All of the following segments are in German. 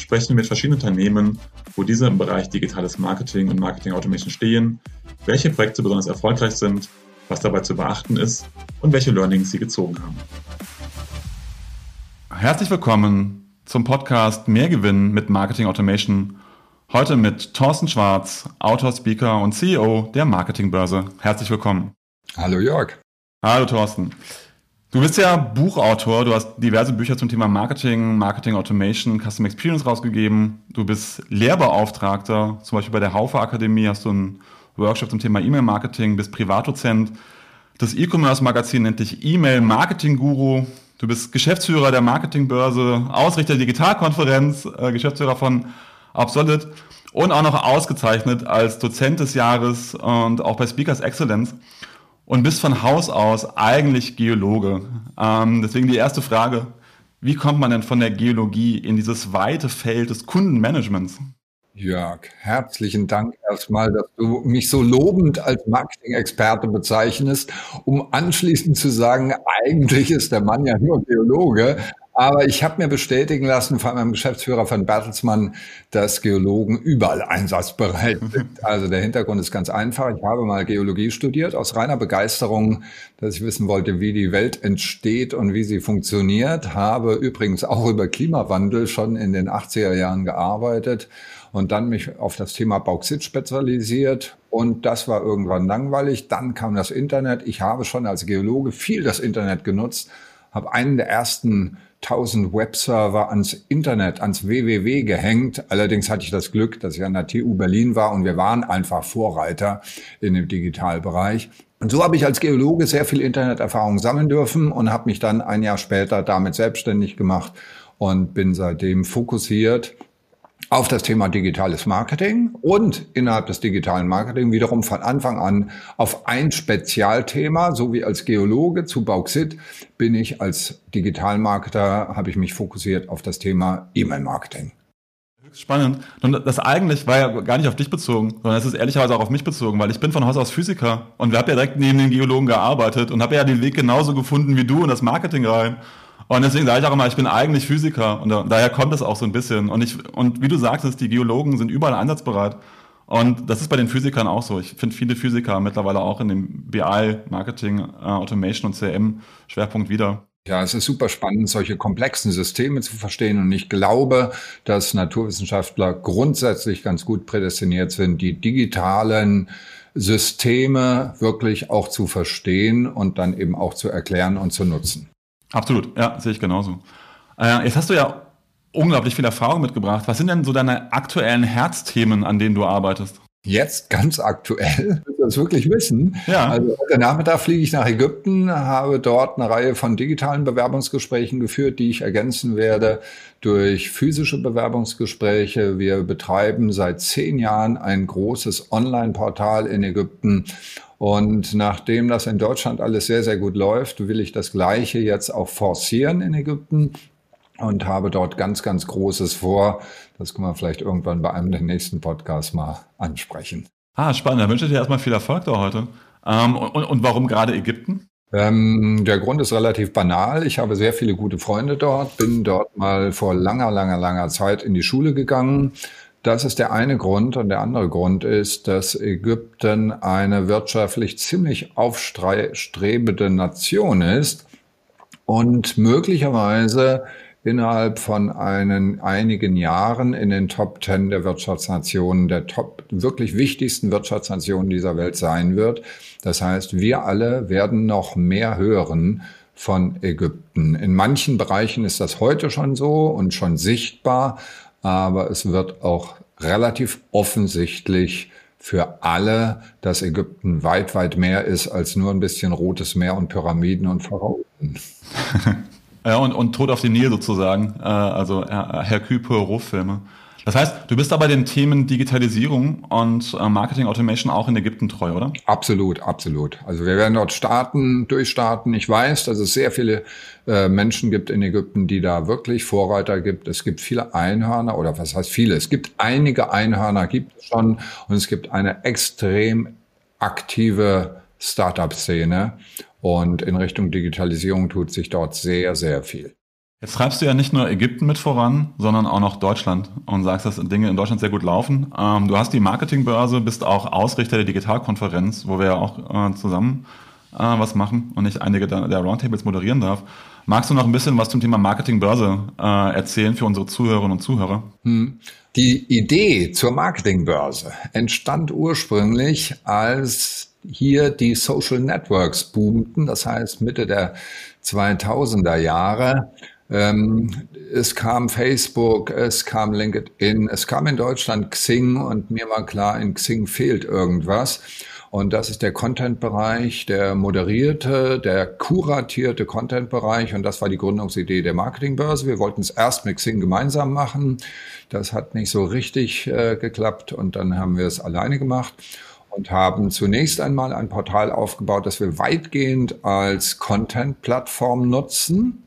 sprechen wir mit verschiedenen Unternehmen, wo diese im Bereich digitales Marketing und Marketing Automation stehen, welche Projekte besonders erfolgreich sind, was dabei zu beachten ist und welche Learnings sie gezogen haben. Herzlich willkommen zum Podcast Mehr Gewinn mit Marketing Automation. Heute mit Thorsten Schwarz, Autor, Speaker und CEO der Marketingbörse. Herzlich willkommen. Hallo Jörg. Hallo Thorsten. Du bist ja Buchautor, du hast diverse Bücher zum Thema Marketing, Marketing Automation, Custom Experience rausgegeben. Du bist Lehrbeauftragter, zum Beispiel bei der Haufe Akademie hast du einen Workshop zum Thema E-Mail-Marketing, bist Privatdozent. Das E-Commerce-Magazin nennt dich E-Mail-Marketing-Guru. Du bist Geschäftsführer der Marketingbörse, Ausrichter der Digitalkonferenz, äh, Geschäftsführer von Absolut und auch noch ausgezeichnet als Dozent des Jahres und auch bei Speakers Excellence und bist von Haus aus eigentlich Geologe. Ähm, deswegen die erste Frage, wie kommt man denn von der Geologie in dieses weite Feld des Kundenmanagements? Jörg, herzlichen Dank erstmal, dass du mich so lobend als Marketing-Experte bezeichnest, um anschließend zu sagen, eigentlich ist der Mann ja nur Geologe. Aber ich habe mir bestätigen lassen von meinem Geschäftsführer von Bertelsmann, dass Geologen überall einsatzbereit sind. Also der Hintergrund ist ganz einfach. Ich habe mal Geologie studiert aus reiner Begeisterung, dass ich wissen wollte, wie die Welt entsteht und wie sie funktioniert. Habe übrigens auch über Klimawandel schon in den 80er Jahren gearbeitet und dann mich auf das Thema Bauxit spezialisiert. Und das war irgendwann langweilig. Dann kam das Internet. Ich habe schon als Geologe viel das Internet genutzt, habe einen der ersten 1000 Webserver ans Internet, ans WWW gehängt. Allerdings hatte ich das Glück, dass ich an der TU Berlin war und wir waren einfach Vorreiter in dem Digitalbereich. Und so habe ich als Geologe sehr viel Interneterfahrung sammeln dürfen und habe mich dann ein Jahr später damit selbstständig gemacht und bin seitdem fokussiert auf das Thema digitales Marketing und innerhalb des digitalen Marketing wiederum von Anfang an auf ein Spezialthema, so wie als Geologe zu Bauxit bin ich als Digitalmarketer, habe ich mich fokussiert auf das Thema E-Mail-Marketing. Spannend. Und das eigentlich war ja gar nicht auf dich bezogen, sondern es ist ehrlicherweise auch auf mich bezogen, weil ich bin von Haus aus Physiker und wir haben ja direkt neben den Geologen gearbeitet und habe ja den Weg genauso gefunden wie du in das Marketing rein. Und deswegen sage ich auch immer, ich bin eigentlich Physiker und daher kommt es auch so ein bisschen. Und, ich, und wie du sagtest, die Geologen sind überall einsatzbereit. Und das ist bei den Physikern auch so. Ich finde viele Physiker mittlerweile auch in dem BI, Marketing, äh, Automation und CRM-Schwerpunkt wieder. Ja, es ist super spannend, solche komplexen Systeme zu verstehen. Und ich glaube, dass Naturwissenschaftler grundsätzlich ganz gut prädestiniert sind, die digitalen Systeme wirklich auch zu verstehen und dann eben auch zu erklären und zu nutzen. Absolut, ja, sehe ich genauso. Äh, jetzt hast du ja unglaublich viel Erfahrung mitgebracht. Was sind denn so deine aktuellen Herzthemen, an denen du arbeitest? Jetzt ganz aktuell, willst du das wirklich wissen? Ja. Also heute Nachmittag fliege ich nach Ägypten, habe dort eine Reihe von digitalen Bewerbungsgesprächen geführt, die ich ergänzen werde durch physische Bewerbungsgespräche. Wir betreiben seit zehn Jahren ein großes Online-Portal in Ägypten und nachdem das in Deutschland alles sehr, sehr gut läuft, will ich das Gleiche jetzt auch forcieren in Ägypten und habe dort ganz, ganz Großes vor. Das können wir vielleicht irgendwann bei einem der nächsten Podcasts mal ansprechen. Ah, spannend. Da wünsche ich dir erstmal viel Erfolg da heute. Ähm, und, und warum gerade Ägypten? Ähm, der Grund ist relativ banal. Ich habe sehr viele gute Freunde dort, bin dort mal vor langer, langer, langer Zeit in die Schule gegangen, das ist der eine Grund. Und der andere Grund ist, dass Ägypten eine wirtschaftlich ziemlich aufstrebende Nation ist und möglicherweise innerhalb von einen, einigen Jahren in den Top Ten der Wirtschaftsnationen, der Top, wirklich wichtigsten Wirtschaftsnationen dieser Welt sein wird. Das heißt, wir alle werden noch mehr hören von Ägypten. In manchen Bereichen ist das heute schon so und schon sichtbar, aber es wird auch relativ offensichtlich für alle, dass Ägypten weit, weit mehr ist als nur ein bisschen Rotes Meer und Pyramiden und Pharaonen. ja, und, und Tod auf den Nil sozusagen, äh, also Hercule Poirot-Filme. Das heißt, du bist aber den Themen Digitalisierung und äh, Marketing Automation auch in Ägypten treu, oder? Absolut, absolut. Also wir werden dort starten, durchstarten. Ich weiß, dass es sehr viele äh, Menschen gibt in Ägypten, die da wirklich Vorreiter gibt. Es gibt viele Einhörner oder was heißt viele? Es gibt einige Einhörner, gibt es schon und es gibt eine extrem aktive Startup-Szene und in Richtung Digitalisierung tut sich dort sehr, sehr viel. Jetzt treibst du ja nicht nur Ägypten mit voran, sondern auch noch Deutschland und sagst, dass Dinge in Deutschland sehr gut laufen. Ähm, du hast die Marketingbörse, bist auch Ausrichter der Digitalkonferenz, wo wir ja auch äh, zusammen äh, was machen und ich einige der, Roundtables moderieren darf. Magst du noch ein bisschen was zum Thema Marketingbörse äh, erzählen für unsere Zuhörerinnen und Zuhörer? Hm. Die Idee zur Marketingbörse entstand ursprünglich, als hier die Social Networks boomten, das heißt Mitte der 2000er Jahre ähm, es kam Facebook, es kam LinkedIn, es kam in Deutschland Xing und mir war klar, in Xing fehlt irgendwas. Und das ist der Content-Bereich, der moderierte, der kuratierte Content-Bereich. Und das war die Gründungsidee der Marketingbörse. Wir wollten es erst mit Xing gemeinsam machen. Das hat nicht so richtig äh, geklappt. Und dann haben wir es alleine gemacht und haben zunächst einmal ein Portal aufgebaut, das wir weitgehend als Content-Plattform nutzen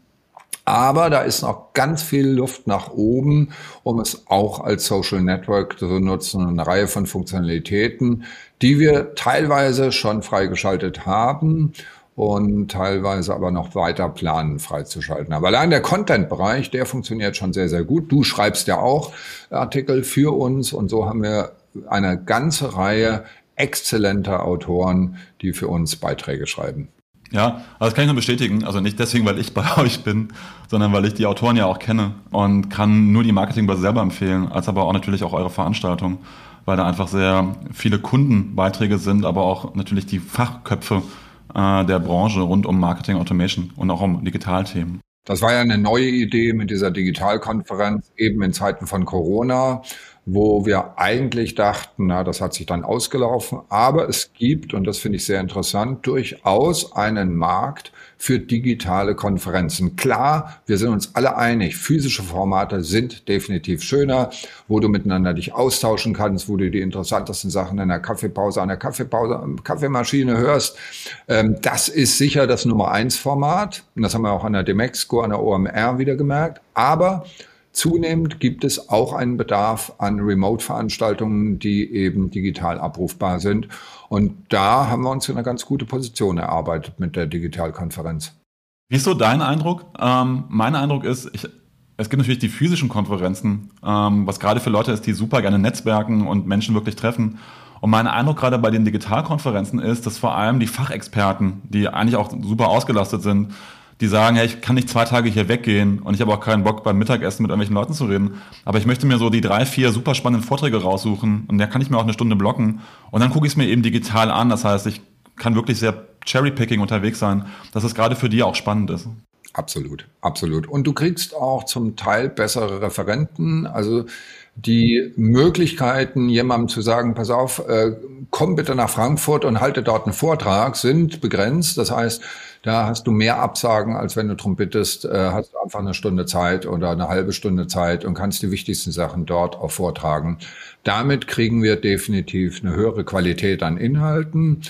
aber da ist noch ganz viel Luft nach oben, um es auch als Social Network zu nutzen. Eine Reihe von Funktionalitäten, die wir teilweise schon freigeschaltet haben und teilweise aber noch weiter planen freizuschalten. Aber allein der Content-Bereich, der funktioniert schon sehr, sehr gut. Du schreibst ja auch Artikel für uns und so haben wir eine ganze Reihe exzellenter Autoren, die für uns Beiträge schreiben. Ja, also das kann ich nur bestätigen. Also nicht deswegen, weil ich bei euch bin, sondern weil ich die Autoren ja auch kenne und kann nur die Marketingbörse selber empfehlen, als aber auch natürlich auch eure Veranstaltung, weil da einfach sehr viele Kundenbeiträge sind, aber auch natürlich die Fachköpfe äh, der Branche rund um Marketing Automation und auch um Digitalthemen. Das war ja eine neue Idee mit dieser Digitalkonferenz, eben in Zeiten von Corona wo wir eigentlich dachten, na, das hat sich dann ausgelaufen. Aber es gibt, und das finde ich sehr interessant, durchaus einen Markt für digitale Konferenzen. Klar, wir sind uns alle einig, physische Formate sind definitiv schöner, wo du miteinander dich austauschen kannst, wo du die interessantesten Sachen in der Kaffeepause, an der Kaffeepause, Kaffeemaschine hörst. Ähm, das ist sicher das Nummer eins Format. Und das haben wir auch an der Demexco, an der OMR wieder gemerkt. Aber Zunehmend gibt es auch einen Bedarf an Remote-Veranstaltungen, die eben digital abrufbar sind. Und da haben wir uns in eine ganz gute Position erarbeitet mit der Digitalkonferenz. Wie ist so dein Eindruck? Ähm, mein Eindruck ist, ich, es gibt natürlich die physischen Konferenzen, ähm, was gerade für Leute ist, die super gerne netzwerken und Menschen wirklich treffen. Und mein Eindruck gerade bei den Digitalkonferenzen ist, dass vor allem die Fachexperten, die eigentlich auch super ausgelastet sind, die sagen, hey, ich kann nicht zwei Tage hier weggehen und ich habe auch keinen Bock beim Mittagessen mit irgendwelchen Leuten zu reden, aber ich möchte mir so die drei, vier super spannenden Vorträge raussuchen und da kann ich mir auch eine Stunde blocken und dann gucke ich es mir eben digital an. Das heißt, ich kann wirklich sehr Cherrypicking unterwegs sein, dass es gerade für die auch spannend ist. Absolut, absolut. Und du kriegst auch zum Teil bessere Referenten. Also die Möglichkeiten, jemandem zu sagen, pass auf, äh, komm bitte nach Frankfurt und halte dort einen Vortrag, sind begrenzt. Das heißt, da hast du mehr Absagen, als wenn du drum bittest, äh, hast du einfach eine Stunde Zeit oder eine halbe Stunde Zeit und kannst die wichtigsten Sachen dort auch vortragen. Damit kriegen wir definitiv eine höhere Qualität an Inhalten.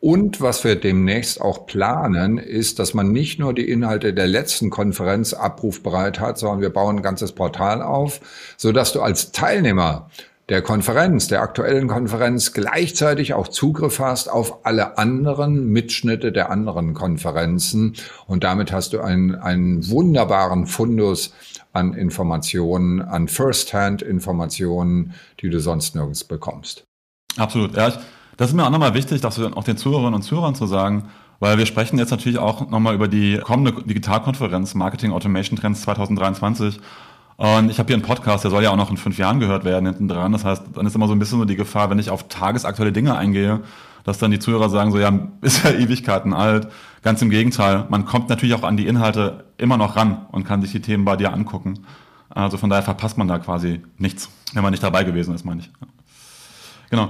Und was wir demnächst auch planen, ist, dass man nicht nur die Inhalte der letzten Konferenz abrufbereit hat, sondern wir bauen ein ganzes Portal auf, so dass du als Teilnehmer der Konferenz, der aktuellen Konferenz gleichzeitig auch Zugriff hast auf alle anderen Mitschnitte der anderen Konferenzen. Und damit hast du einen, einen wunderbaren Fundus an Informationen, an First-Hand-Informationen, die du sonst nirgends bekommst. Absolut. Ja, das ist mir auch nochmal wichtig, dass wir auch den Zuhörerinnen und Zuhörern zu sagen, weil wir sprechen jetzt natürlich auch nochmal über die kommende Digitalkonferenz Marketing Automation Trends 2023. Und ich habe hier einen Podcast, der soll ja auch noch in fünf Jahren gehört werden hinten dran. Das heißt, dann ist immer so ein bisschen so die Gefahr, wenn ich auf tagesaktuelle Dinge eingehe, dass dann die Zuhörer sagen so, ja, ist ja Ewigkeiten alt. Ganz im Gegenteil, man kommt natürlich auch an die Inhalte immer noch ran und kann sich die Themen bei dir angucken. Also von daher verpasst man da quasi nichts, wenn man nicht dabei gewesen ist, meine ich. Genau.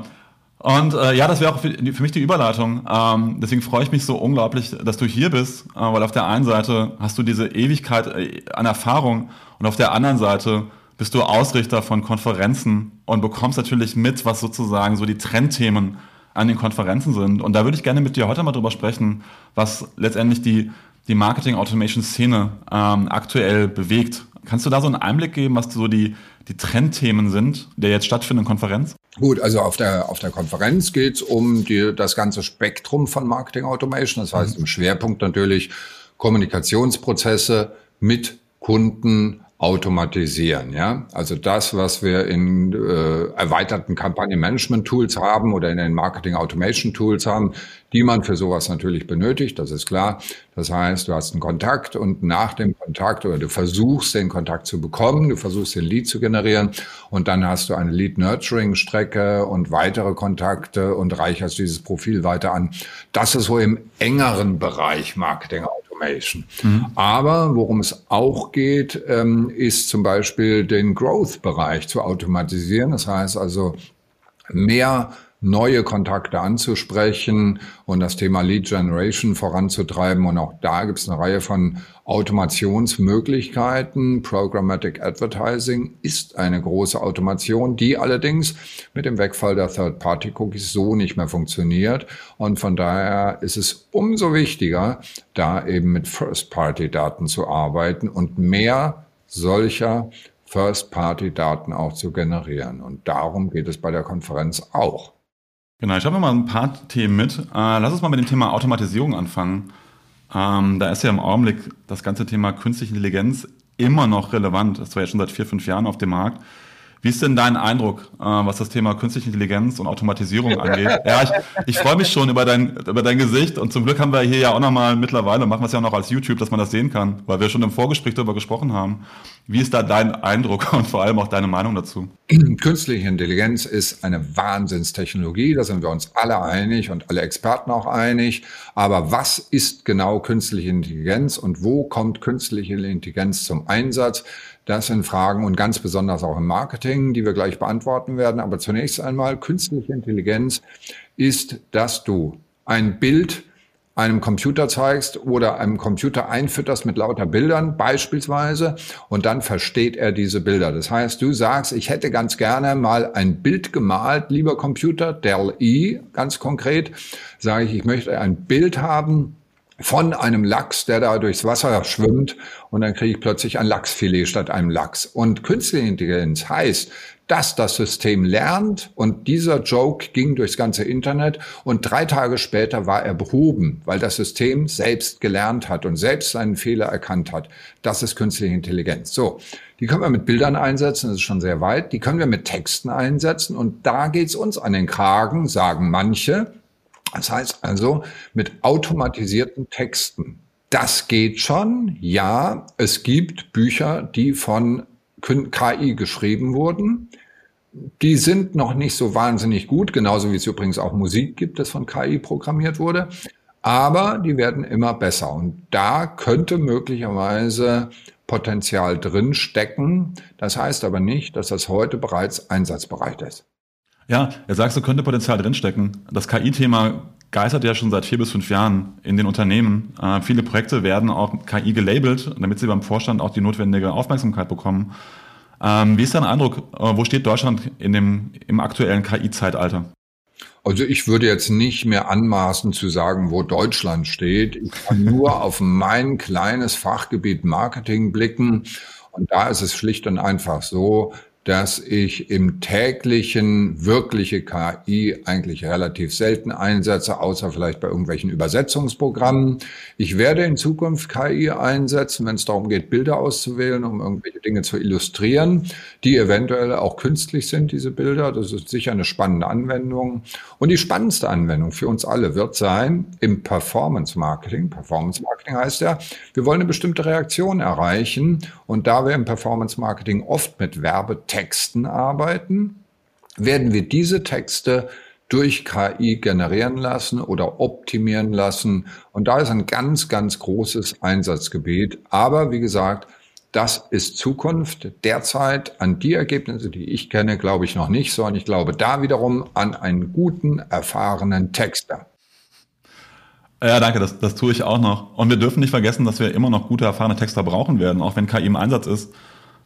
Und äh, ja, das wäre auch für, für, mich die Überleitung. Ähm, deswegen freue ich mich so unglaublich, dass du hier bist, äh, weil auf der einen Seite hast du diese Ewigkeit äh, an Erfahrung und auf der anderen Seite bist du Ausrichter von Konferenzen und bekommst natürlich mit, was sozusagen so die Trendthemen an den Konferenzen sind. Und da würde ich gerne mit dir heute mal drüber sprechen, was letztendlich die, die Marketing-Automation-Szene ähm, aktuell bewegt. Kannst du da so einen Einblick geben, was so die, die Trendthemen sind der jetzt stattfindenden Konferenz? Gut, also auf der, auf der Konferenz geht es um die, das ganze Spektrum von Marketing Automation. Das heißt mhm. im Schwerpunkt natürlich Kommunikationsprozesse mit Kunden automatisieren. Ja, also das, was wir in äh, erweiterten Kampagnenmanagement-Tools haben oder in den Marketing-Automation-Tools haben, die man für sowas natürlich benötigt. Das ist klar. Das heißt, du hast einen Kontakt und nach dem Kontakt oder du versuchst den Kontakt zu bekommen, du versuchst den Lead zu generieren und dann hast du eine Lead-Nurturing-Strecke und weitere Kontakte und reicherst dieses Profil weiter an. Das ist so im engeren Bereich Marketing. Automation. Mhm. Aber worum es auch geht, ähm, ist zum Beispiel den Growth-Bereich zu automatisieren. Das heißt also mehr neue Kontakte anzusprechen und das Thema Lead Generation voranzutreiben. Und auch da gibt es eine Reihe von Automationsmöglichkeiten. Programmatic Advertising ist eine große Automation, die allerdings mit dem Wegfall der Third-Party-Cookies so nicht mehr funktioniert. Und von daher ist es umso wichtiger, da eben mit First-Party-Daten zu arbeiten und mehr solcher First-Party-Daten auch zu generieren. Und darum geht es bei der Konferenz auch. Genau, ich habe mal ein paar Themen mit. Äh, lass uns mal mit dem Thema Automatisierung anfangen. Ähm, da ist ja im Augenblick das ganze Thema künstliche Intelligenz immer noch relevant. Das war ja schon seit vier, fünf Jahren auf dem Markt. Wie ist denn dein Eindruck, äh, was das Thema künstliche Intelligenz und Automatisierung angeht? Ja, ich, ich freue mich schon über dein, über dein Gesicht und zum Glück haben wir hier ja auch nochmal mittlerweile, machen wir es ja auch noch als YouTube, dass man das sehen kann, weil wir schon im Vorgespräch darüber gesprochen haben. Wie ist da dein Eindruck und vor allem auch deine Meinung dazu? Künstliche Intelligenz ist eine Wahnsinnstechnologie, da sind wir uns alle einig und alle Experten auch einig. Aber was ist genau künstliche Intelligenz und wo kommt künstliche Intelligenz zum Einsatz? Das sind Fragen und ganz besonders auch im Marketing, die wir gleich beantworten werden. Aber zunächst einmal, künstliche Intelligenz ist, dass du ein Bild einem Computer zeigst oder einem Computer einfütterst mit lauter Bildern beispielsweise und dann versteht er diese Bilder. Das heißt, du sagst, ich hätte ganz gerne mal ein Bild gemalt, lieber Computer, Dell-E ganz konkret, sage ich, ich möchte ein Bild haben, von einem Lachs, der da durchs Wasser schwimmt und dann kriege ich plötzlich ein Lachsfilet statt einem Lachs. Und künstliche Intelligenz heißt, dass das System lernt und dieser Joke ging durchs ganze Internet und drei Tage später war er behoben, weil das System selbst gelernt hat und selbst seinen Fehler erkannt hat. Das ist künstliche Intelligenz. So, die können wir mit Bildern einsetzen, das ist schon sehr weit. Die können wir mit Texten einsetzen und da geht's uns an den Kragen, sagen manche. Das heißt also mit automatisierten Texten. Das geht schon. Ja, es gibt Bücher, die von KI geschrieben wurden. Die sind noch nicht so wahnsinnig gut, genauso wie es übrigens auch Musik gibt, das von KI programmiert wurde. Aber die werden immer besser. Und da könnte möglicherweise Potenzial drin stecken. Das heißt aber nicht, dass das heute bereits einsatzbereit ist. Ja, er sagst, du könnte Potenzial drinstecken. Das KI-Thema geistert ja schon seit vier bis fünf Jahren in den Unternehmen. Äh, viele Projekte werden auch KI gelabelt, damit sie beim Vorstand auch die notwendige Aufmerksamkeit bekommen. Ähm, wie ist dein Eindruck? Äh, wo steht Deutschland in dem, im aktuellen KI-Zeitalter? Also ich würde jetzt nicht mehr anmaßen zu sagen, wo Deutschland steht. Ich kann nur auf mein kleines Fachgebiet Marketing blicken. Und da ist es schlicht und einfach so, dass ich im täglichen wirkliche KI eigentlich relativ selten einsetze, außer vielleicht bei irgendwelchen Übersetzungsprogrammen. Ich werde in Zukunft KI einsetzen, wenn es darum geht, Bilder auszuwählen, um irgendwelche Dinge zu illustrieren, die eventuell auch künstlich sind, diese Bilder. Das ist sicher eine spannende Anwendung. Und die spannendste Anwendung für uns alle wird sein im Performance Marketing. Performance Marketing heißt ja, wir wollen eine bestimmte Reaktion erreichen. Und da wir im Performance Marketing oft mit Werbe Texten arbeiten, werden wir diese Texte durch KI generieren lassen oder optimieren lassen. Und da ist ein ganz, ganz großes Einsatzgebiet. Aber wie gesagt, das ist Zukunft. Derzeit an die Ergebnisse, die ich kenne, glaube ich noch nicht, sondern ich glaube da wiederum an einen guten, erfahrenen Texter. Ja, danke, das, das tue ich auch noch. Und wir dürfen nicht vergessen, dass wir immer noch gute, erfahrene Texter brauchen werden, auch wenn KI im Einsatz ist.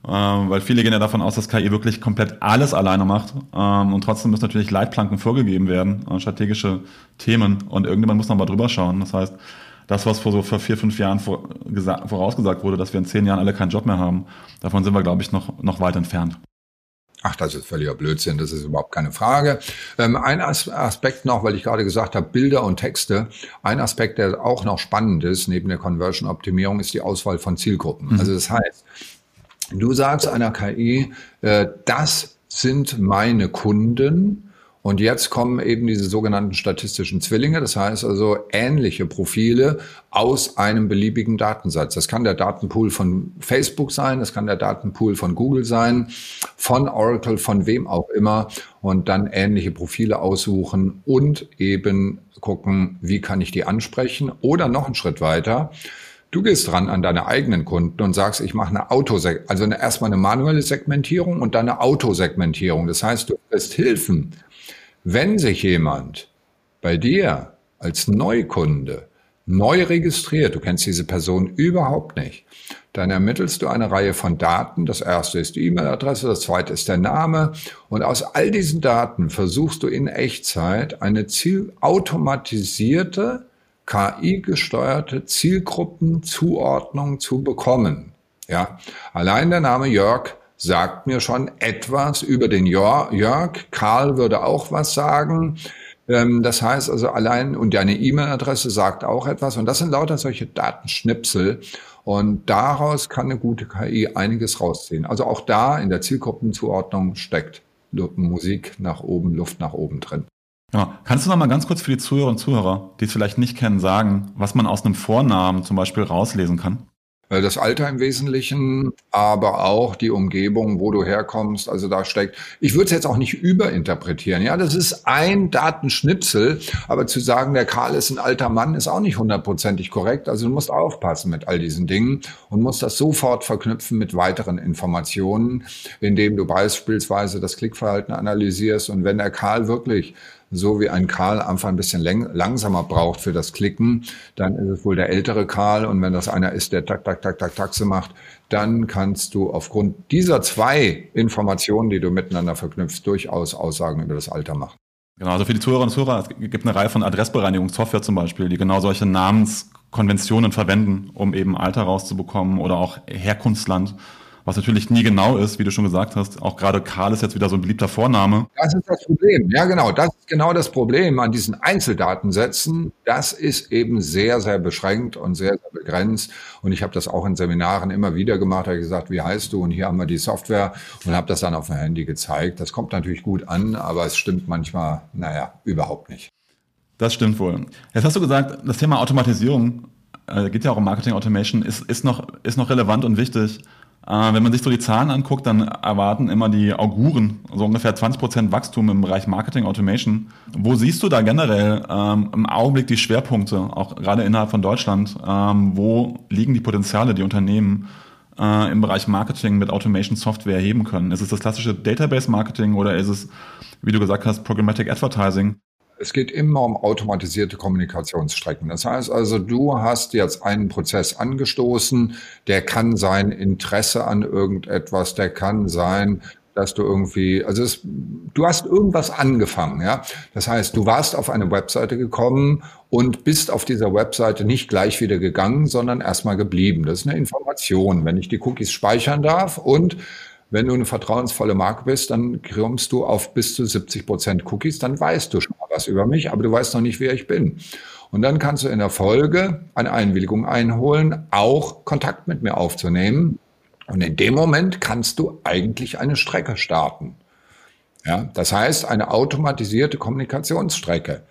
Ähm, weil viele gehen ja davon aus, dass KI wirklich komplett alles alleine macht. Ähm, und trotzdem müssen natürlich Leitplanken vorgegeben werden, äh, strategische Themen. Und irgendjemand muss noch mal drüber schauen. Das heißt, das, was vor so vor vier, fünf Jahren vor, vorausgesagt wurde, dass wir in zehn Jahren alle keinen Job mehr haben, davon sind wir, glaube ich, noch, noch weit entfernt. Ach, das ist völliger Blödsinn, das ist überhaupt keine Frage. Ähm, ein Aspekt noch, weil ich gerade gesagt habe, Bilder und Texte. Ein Aspekt, der auch noch spannend ist, neben der Conversion-Optimierung, ist die Auswahl von Zielgruppen. Mhm. Also das heißt, du sagst einer KI, äh, das sind meine Kunden und jetzt kommen eben diese sogenannten statistischen Zwillinge, das heißt also ähnliche Profile aus einem beliebigen Datensatz. Das kann der Datenpool von Facebook sein, das kann der Datenpool von Google sein, von Oracle, von wem auch immer und dann ähnliche Profile aussuchen und eben gucken, wie kann ich die ansprechen oder noch einen Schritt weiter. Du gehst dran an deine eigenen Kunden und sagst, ich mache eine Autosegmentierung, also eine, erstmal eine manuelle Segmentierung und dann eine Autosegmentierung. Das heißt, du wirst Hilfen wenn sich jemand bei dir als Neukunde neu registriert, du kennst diese Person überhaupt nicht, dann ermittelst du eine Reihe von Daten. Das erste ist die E-Mail-Adresse, das zweite ist der Name. Und aus all diesen Daten versuchst du in Echtzeit eine zielautomatisierte, KI-gesteuerte Zielgruppenzuordnung zu bekommen. Ja, allein der Name Jörg sagt mir schon etwas über den Jörg. Karl würde auch was sagen. Ähm, das heißt also allein, und deine E-Mail-Adresse sagt auch etwas. Und das sind lauter solche Datenschnipsel. Und daraus kann eine gute KI einiges rausziehen. Also auch da in der Zielgruppenzuordnung steckt Musik nach oben, Luft nach oben drin. Genau. Kannst du noch mal ganz kurz für die Zuhörer und Zuhörer, die es vielleicht nicht kennen, sagen, was man aus einem Vornamen zum Beispiel rauslesen kann? Äh, das Alter im Wesentlichen, aber auch die Umgebung, wo du herkommst. Also da steckt, ich würde es jetzt auch nicht überinterpretieren. Ja, das ist ein Datenschnipsel, aber zu sagen, der Karl ist ein alter Mann, ist auch nicht hundertprozentig korrekt. Also du musst aufpassen mit all diesen Dingen und musst das sofort verknüpfen mit weiteren Informationen, indem du beispielsweise das Klickverhalten analysierst. Und wenn der Karl wirklich so wie ein Karl einfach ein bisschen langsamer braucht für das Klicken, dann ist es wohl der ältere Karl. Und wenn das einer ist, der tak, tak, tak, tak, taxe macht, dann kannst du aufgrund dieser zwei Informationen, die du miteinander verknüpfst, durchaus Aussagen über das Alter machen. Genau, also für die Zuhörerinnen und Zuhörer, es gibt eine Reihe von Adressbereinigungssoftware zum Beispiel, die genau solche Namenskonventionen verwenden, um eben Alter rauszubekommen oder auch Herkunftsland was natürlich nie genau ist, wie du schon gesagt hast. Auch gerade Karl ist jetzt wieder so ein beliebter Vorname. Das ist das Problem. Ja, genau. Das ist genau das Problem an diesen Einzeldatensätzen. Das ist eben sehr, sehr beschränkt und sehr, sehr begrenzt. Und ich habe das auch in Seminaren immer wieder gemacht. Da habe ich gesagt, wie heißt du? Und hier haben wir die Software und habe das dann auf dem Handy gezeigt. Das kommt natürlich gut an, aber es stimmt manchmal, naja, überhaupt nicht. Das stimmt wohl. Jetzt hast du gesagt, das Thema Automatisierung, äh, geht ja auch um Marketing Automation, ist, ist, noch, ist noch relevant und wichtig. Äh, wenn man sich so die Zahlen anguckt, dann erwarten immer die Auguren so ungefähr 20% Wachstum im Bereich Marketing Automation. Wo siehst du da generell ähm, im Augenblick die Schwerpunkte, auch gerade innerhalb von Deutschland? Ähm, wo liegen die Potenziale, die Unternehmen äh, im Bereich Marketing mit Automation Software heben können? Ist es das klassische Database Marketing oder ist es, wie du gesagt hast, Programmatic Advertising? Es geht immer um automatisierte Kommunikationsstrecken. Das heißt also, du hast jetzt einen Prozess angestoßen, der kann sein Interesse an irgendetwas, der kann sein, dass du irgendwie, also es, du hast irgendwas angefangen, ja. Das heißt, du warst auf eine Webseite gekommen und bist auf dieser Webseite nicht gleich wieder gegangen, sondern erstmal geblieben. Das ist eine Information, wenn ich die Cookies speichern darf und wenn du eine vertrauensvolle Marke bist, dann kommst du auf bis zu 70 Prozent Cookies, dann weißt du schon was über mich, aber du weißt noch nicht, wer ich bin. Und dann kannst du in der Folge eine Einwilligung einholen, auch Kontakt mit mir aufzunehmen. Und in dem Moment kannst du eigentlich eine Strecke starten. Ja, das heißt, eine automatisierte Kommunikationsstrecke.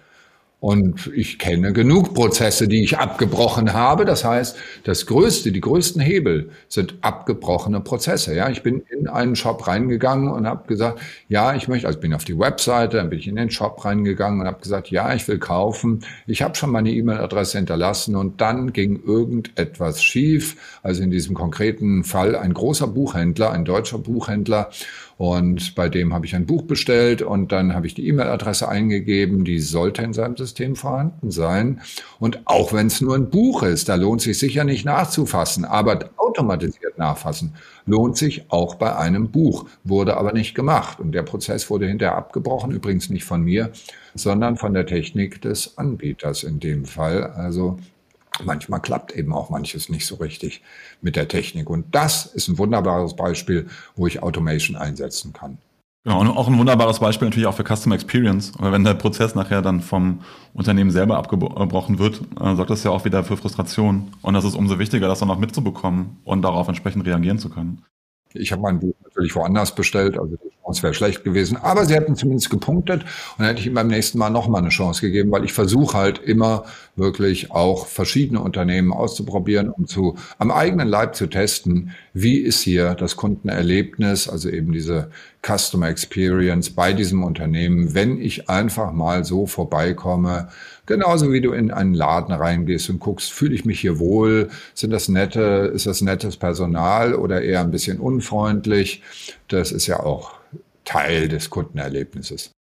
Und ich kenne genug Prozesse, die ich abgebrochen habe. Das heißt, das größte, die größten Hebel sind abgebrochene Prozesse. Ja, ich bin in einen Shop reingegangen und habe gesagt, ja, ich möchte, also bin auf die Webseite, dann bin ich in den Shop reingegangen und habe gesagt, ja, ich will kaufen. Ich habe schon meine E-Mail-Adresse hinterlassen und dann ging irgendetwas schief. Also in diesem konkreten Fall ein großer Buchhändler, ein deutscher Buchhändler Und bei dem habe ich ein Buch bestellt und dann habe ich die E-Mail-Adresse eingegeben, die sollte in seinem System vorhanden sein. Und auch wenn es nur ein Buch ist, da lohnt sich sicher nicht nachzufassen, aber automatisiert nachfassen lohnt sich auch bei einem Buch, wurde aber nicht gemacht. Und der Prozess wurde hinterher abgebrochen, übrigens nicht von mir, sondern von der Technik des Anbieters in dem Fall. Also manchmal klappt eben auch manches nicht so richtig mit der Technik. Und das ist ein wunderbares Beispiel, wo ich Automation einsetzen kann. Genau, und auch ein wunderbares Beispiel natürlich auch für Customer Experience. Weil wenn der Prozess nachher dann vom Unternehmen selber abgebrochen wird, äh, sorgt das ja auch wieder für Frustration. Und das ist umso wichtiger, das dann auch mitzubekommen und darauf entsprechend reagieren zu können. Ich habe mein Buch natürlich woanders bestellt, also Chance wäre schlecht gewesen. Aber sie hätten zumindest gepunktet und dann hätte ich ihm beim nächsten Mal nochmal eine Chance gegeben, weil ich versuche halt immer wirklich auch verschiedene Unternehmen auszuprobieren, um zu, am eigenen Leib zu testen, wie ist hier das Kundenerlebnis, also eben diese Customer Experience bei diesem Unternehmen, wenn ich einfach mal so vorbeikomme, genauso wie du in einen Laden reingehst und guckst, fühle ich mich hier wohl, sind das nette, ist das nettes Personal oder eher ein bisschen unfreundlich? Das ist ja auch Teil des Kundenerlebnisses.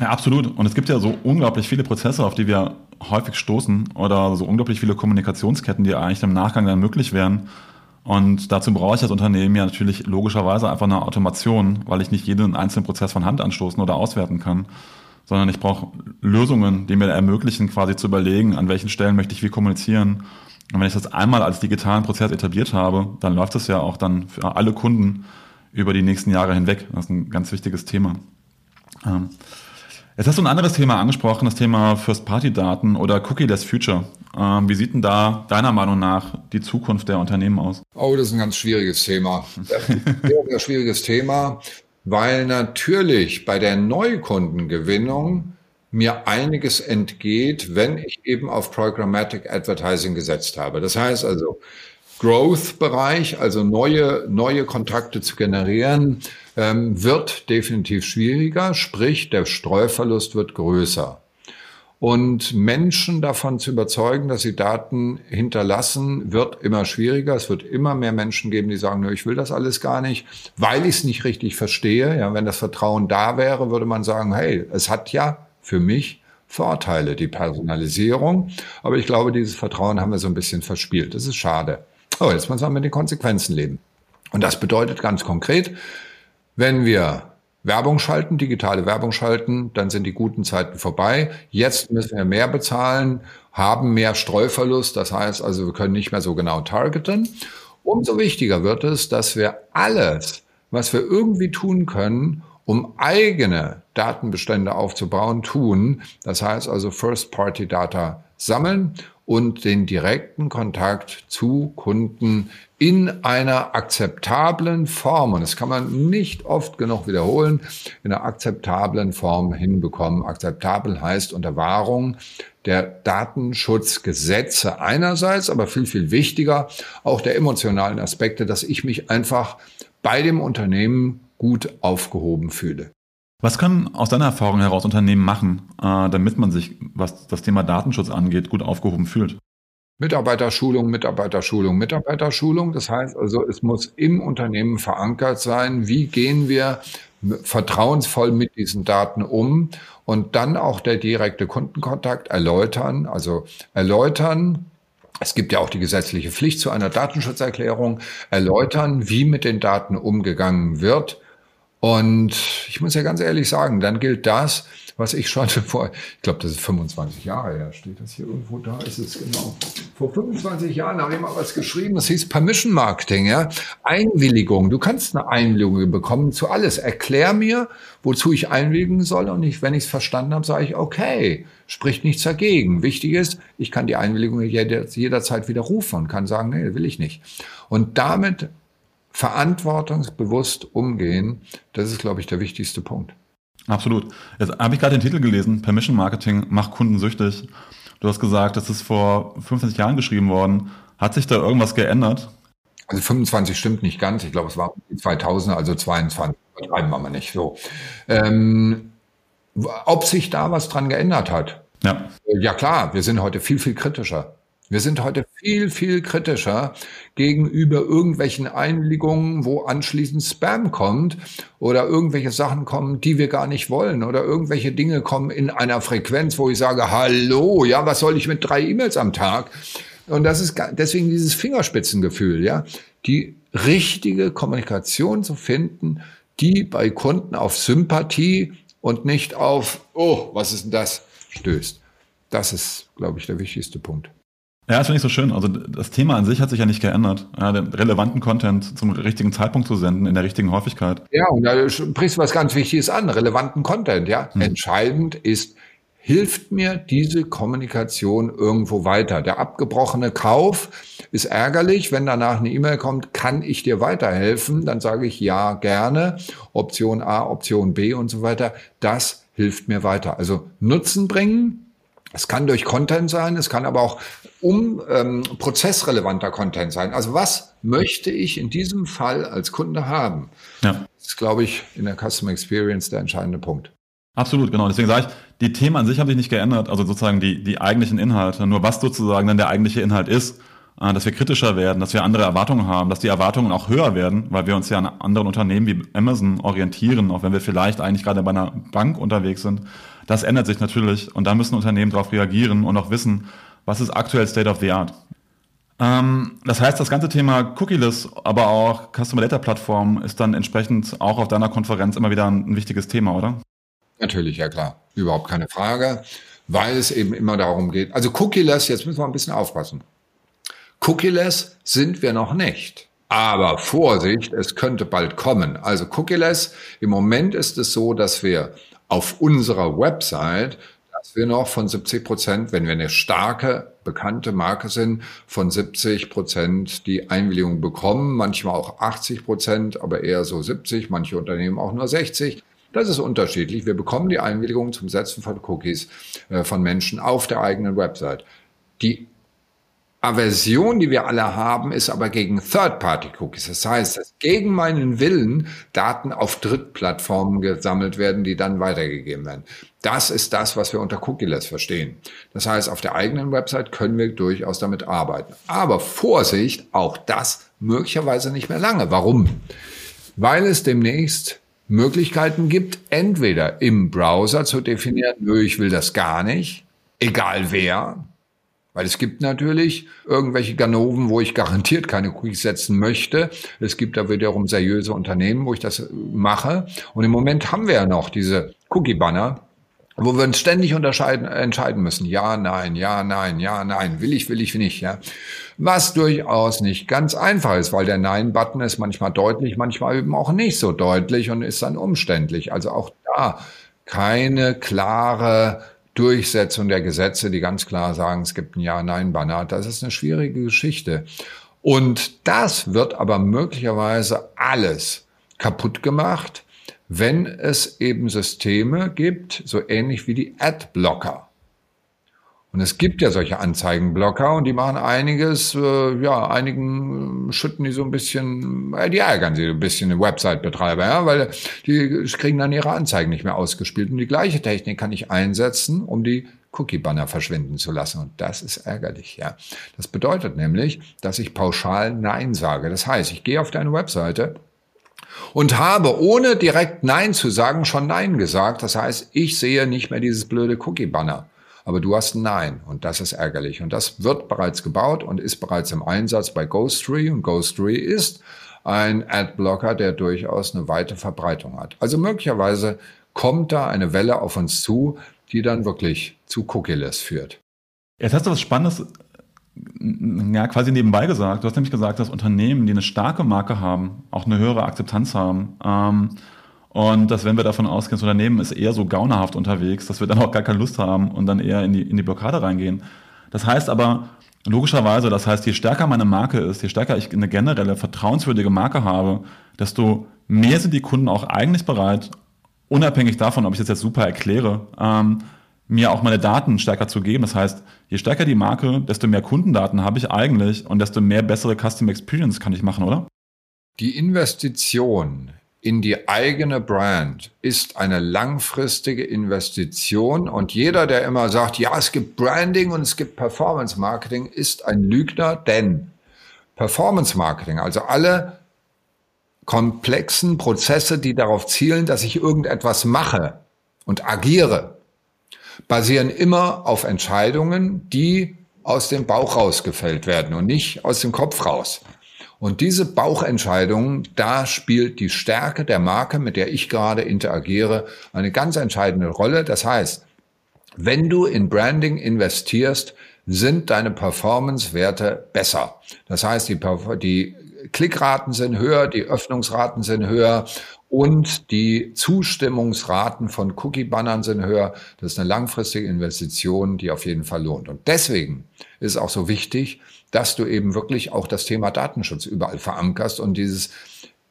Ja, absolut. Und es gibt ja so unglaublich viele Prozesse, auf die wir häufig stoßen oder so unglaublich viele Kommunikationsketten, die eigentlich im Nachgang dann möglich wären. Und dazu brauche ich als Unternehmen ja natürlich logischerweise einfach eine Automation, weil ich nicht jeden einzelnen Prozess von Hand anstoßen oder auswerten kann, sondern ich brauche Lösungen, die mir ermöglichen, quasi zu überlegen, an welchen Stellen möchte ich wie kommunizieren. Und wenn ich das einmal als digitalen Prozess etabliert habe, dann läuft das ja auch dann für alle Kunden über die nächsten Jahre hinweg. Das ist ein ganz wichtiges Thema. Ähm, Jetzt hast du ein anderes Thema angesprochen, das Thema First-Party-Daten oder Cookie-less Future. Ähm, wie sieht denn da deiner Meinung nach die Zukunft der Unternehmen aus? Oh, das ist ein ganz schwieriges Thema. Sehr, schwieriges Thema, weil natürlich bei der Neukundengewinnung mir einiges entgeht, wenn ich eben auf Programmatic Advertising gesetzt habe. Das heißt also, Growth-Bereich, also neue, neue Kontakte zu generieren, ähm, wird definitiv schwieriger, sprich der Streuverlust wird größer. Und Menschen davon zu überzeugen, dass sie Daten hinterlassen, wird immer schwieriger. Es wird immer mehr Menschen geben, die sagen, ich will das alles gar nicht, weil ich es nicht richtig verstehe. Ja, wenn das Vertrauen da wäre, würde man sagen, hey, es hat ja für mich Vorteile, die Personalisierung. Aber ich glaube, dieses Vertrauen haben wir so ein bisschen verspielt. Das ist schade. Oh, jetzt muss man mit den Konsequenzen leben. Und das bedeutet ganz konkret, wenn wir Werbung schalten, digitale Werbung schalten, dann sind die guten Zeiten vorbei. Jetzt müssen wir mehr bezahlen, haben mehr Streuverlust. Das heißt also, wir können nicht mehr so genau targeten. Umso wichtiger wird es, dass wir alles, was wir irgendwie tun können, um eigene Datenbestände aufzubauen, tun. Das heißt also First-Party-Data sammeln und den direkten Kontakt zu Kunden in einer akzeptablen Form, und das kann man nicht oft genug wiederholen, in einer akzeptablen Form hinbekommen. Akzeptabel heißt unter Wahrung der Datenschutzgesetze einerseits, aber viel, viel wichtiger auch der emotionalen Aspekte, dass ich mich einfach bei dem Unternehmen gut aufgehoben fühle. Was können aus deiner Erfahrung heraus Unternehmen machen, äh, damit man sich, was das Thema Datenschutz angeht, gut aufgehoben fühlt? Mitarbeiterschulung, Mitarbeiterschulung, Mitarbeiterschulung. Das heißt also, es muss im Unternehmen verankert sein, wie gehen wir vertrauensvoll mit diesen Daten um und dann auch der direkte Kundenkontakt erläutern, also erläutern, es gibt ja auch die gesetzliche Pflicht zu einer Datenschutzerklärung, erläutern, wie mit den Daten umgegangen wird, und ich muss ja ganz ehrlich sagen, dann gilt das, was ich schon vor, ich glaube, das ist 25 Jahre her, steht das hier irgendwo da, ist es genau. Vor 25 Jahren habe ich mal was geschrieben, das hieß Permission Marketing, ja. Einwilligung. Du kannst eine Einwilligung bekommen zu alles. Erklär mir, wozu ich einwilligen soll und ich, wenn ich es verstanden habe, sage ich, okay, spricht nichts dagegen. Wichtig ist, ich kann die Einwilligung jederzeit widerrufen und kann sagen, nee, will ich nicht. Und damit verantwortungsbewusst umgehen, das ist, glaube ich, der wichtigste Punkt. Absolut. Jetzt habe ich gerade den Titel gelesen, Permission Marketing macht Kunden süchtig. Du hast gesagt, das ist vor 25 Jahren geschrieben worden. Hat sich da irgendwas geändert? Also 25 stimmt nicht ganz. Ich glaube, es war 2000, also 22. Betreiben wir mal nicht so. Ähm, ob sich da was dran geändert hat? Ja. Ja klar, wir sind heute viel, viel kritischer. Wir sind heute viel, viel kritischer gegenüber irgendwelchen Einwilligungen, wo anschließend Spam kommt oder irgendwelche Sachen kommen, die wir gar nicht wollen oder irgendwelche Dinge kommen in einer Frequenz, wo ich sage, hallo, ja, was soll ich mit drei E-Mails am Tag? Und das ist deswegen dieses Fingerspitzengefühl, ja, die richtige Kommunikation zu finden, die bei Kunden auf Sympathie und nicht auf, oh, was ist denn das, stößt. Das ist, glaube ich, der wichtigste Punkt. Ja, das finde ich so schön. Also das Thema an sich hat sich ja nicht geändert. Ja, den relevanten Content zum richtigen Zeitpunkt zu senden, in der richtigen Häufigkeit. Ja, und da sprichst du was ganz Wichtiges an, relevanten Content, ja. Hm. Entscheidend ist, hilft mir diese Kommunikation irgendwo weiter? Der abgebrochene Kauf ist ärgerlich. Wenn danach eine E-Mail kommt, kann ich dir weiterhelfen? Dann sage ich ja, gerne. Option A, Option B und so weiter. Das hilft mir weiter. Also Nutzen bringen, es kann durch Content sein, es kann aber auch um ähm, prozessrelevanter Content sein. Also was möchte ich in diesem Fall als Kunde haben? Ja. Das ist, glaube ich, in der Customer Experience der entscheidende Punkt. Absolut, genau. Deswegen sage ich, die Themen an sich haben sich nicht geändert, also sozusagen die, die eigentlichen Inhalte, nur was sozusagen dann der eigentliche Inhalt ist, äh, dass wir kritischer werden, dass wir andere Erwartungen haben, dass die Erwartungen auch höher werden, weil wir uns ja an anderen Unternehmen wie Amazon orientieren, auch wenn wir vielleicht eigentlich gerade bei einer Bank unterwegs sind das ändert sich natürlich und da müssen Unternehmen darauf reagieren und auch wissen, was ist aktuell State of the Art. Ähm, das heißt, das ganze Thema Cookieless, aber auch Customer Data Plattform ist dann entsprechend auch auf deiner Konferenz immer wieder ein, ein wichtiges Thema, oder? Natürlich, ja klar. Überhaupt keine Frage, weil es eben immer darum geht. Also Cookieless, jetzt müssen wir ein bisschen aufpassen. Cookieless sind wir noch nicht. Aber Vorsicht, es könnte bald kommen. Also Cookieless, im Moment ist es so, dass wir auf unserer Website, wir noch von 70 Prozent, wenn wir eine starke, bekannte Marke sind, von 70 Prozent die Einwilligung bekommen, manchmal auch 80 Prozent, aber eher so 70, manche Unternehmen auch nur 60. Das ist unterschiedlich. Wir bekommen die Einwilligung zum Setzen von Cookies äh, von Menschen auf der eigenen Website. Die Aversion, die wir alle haben, ist aber gegen Third-Party-Cookies. Das heißt, dass gegen meinen Willen Daten auf Drittplattformen gesammelt werden, die dann weitergegeben werden. Das ist das, was wir unter Cookieless verstehen. Das heißt, auf der eigenen Website können wir durchaus damit arbeiten. Aber Vorsicht, auch das möglicherweise nicht mehr lange. Warum? Weil es demnächst Möglichkeiten gibt, entweder im Browser zu definieren, nö, ich will das gar nicht, egal wer, weil es gibt natürlich irgendwelche Ganoven, wo ich garantiert keine Cookies setzen möchte. Es gibt da wiederum seriöse Unternehmen, wo ich das mache. Und im Moment haben wir ja noch diese Cookie-Banner, wo wir uns ständig unterscheiden, entscheiden müssen. Ja, nein, ja, nein, ja, nein, will ich, will ich nicht, ja. Was durchaus nicht ganz einfach ist, weil der Nein-Button ist manchmal deutlich, manchmal eben auch nicht so deutlich und ist dann umständlich. Also auch da keine klare Durchsetzung der Gesetze, die ganz klar sagen, es gibt ein Ja-Nein-Banner. Das ist eine schwierige Geschichte. Und das wird aber möglicherweise alles kaputt gemacht, wenn es eben Systeme gibt, so ähnlich wie die Adblocker. Und es gibt ja solche Anzeigenblocker und die machen einiges, äh, ja, einigen schütten die so ein bisschen, äh, die ärgern sie ein bisschen, den Website-Betreiber, ja, weil die kriegen dann ihre Anzeigen nicht mehr ausgespielt. Und die gleiche Technik kann ich einsetzen, um die Cookie-Banner verschwinden zu lassen. Und das ist ärgerlich, ja. Das bedeutet nämlich, dass ich pauschal Nein sage. Das heißt, ich gehe auf deine Webseite und habe, ohne direkt Nein zu sagen, schon Nein gesagt. Das heißt, ich sehe nicht mehr dieses blöde Cookie-Banner aber du hast Nein und das ist ärgerlich. Und das wird bereits gebaut und ist bereits im Einsatz bei Ghostery und Ghostery ist ein Adblocker, der durchaus eine weite Verbreitung hat. Also möglicherweise kommt da eine Welle auf uns zu, die dann wirklich zu Cookieless führt. Jetzt hast du was Spannendes ja, quasi nebenbei gesagt. Du hast nämlich gesagt, dass Unternehmen, die eine starke Marke haben, auch eine höhere Akzeptanz haben. Ähm, und dass, wenn wir davon ausgehen, das Unternehmen ist eher so gaunerhaft unterwegs, dass wir dann auch gar keine Lust haben und dann eher in die, in die Blockade reingehen. Das heißt aber, logischerweise, das heißt, je stärker meine Marke ist, je stärker ich eine generelle vertrauenswürdige Marke habe, desto mehr sind die Kunden auch eigentlich bereit, unabhängig davon, ob ich das jetzt super erkläre, ähm, mir auch meine Daten stärker zu geben. Das heißt, je stärker die Marke, desto mehr Kundendaten habe ich eigentlich und desto mehr bessere Custom Experience kann ich machen, oder? Die Investition in die eigene Brand ist eine langfristige Investition und jeder, der immer sagt, ja, es gibt Branding und es gibt Performance Marketing, ist ein Lügner, denn Performance Marketing, also alle komplexen Prozesse, die darauf zielen, dass ich irgendetwas mache und agiere, basieren immer auf Entscheidungen, die aus dem Bauch rausgefällt werden und nicht aus dem Kopf raus. Und diese Bauchentscheidungen, da spielt die Stärke der Marke, mit der ich gerade interagiere, eine ganz entscheidende Rolle. Das heißt, wenn du in Branding investierst, sind deine Performance-Werte besser. Das heißt, die, die Klickraten sind höher, die Öffnungsraten sind höher und die Zustimmungsraten von Cookie-Bannern sind höher. Das ist eine langfristige Investition, die auf jeden Fall lohnt. Und deswegen ist es auch so wichtig, dass du eben wirklich auch das Thema Datenschutz überall verankerst und dieses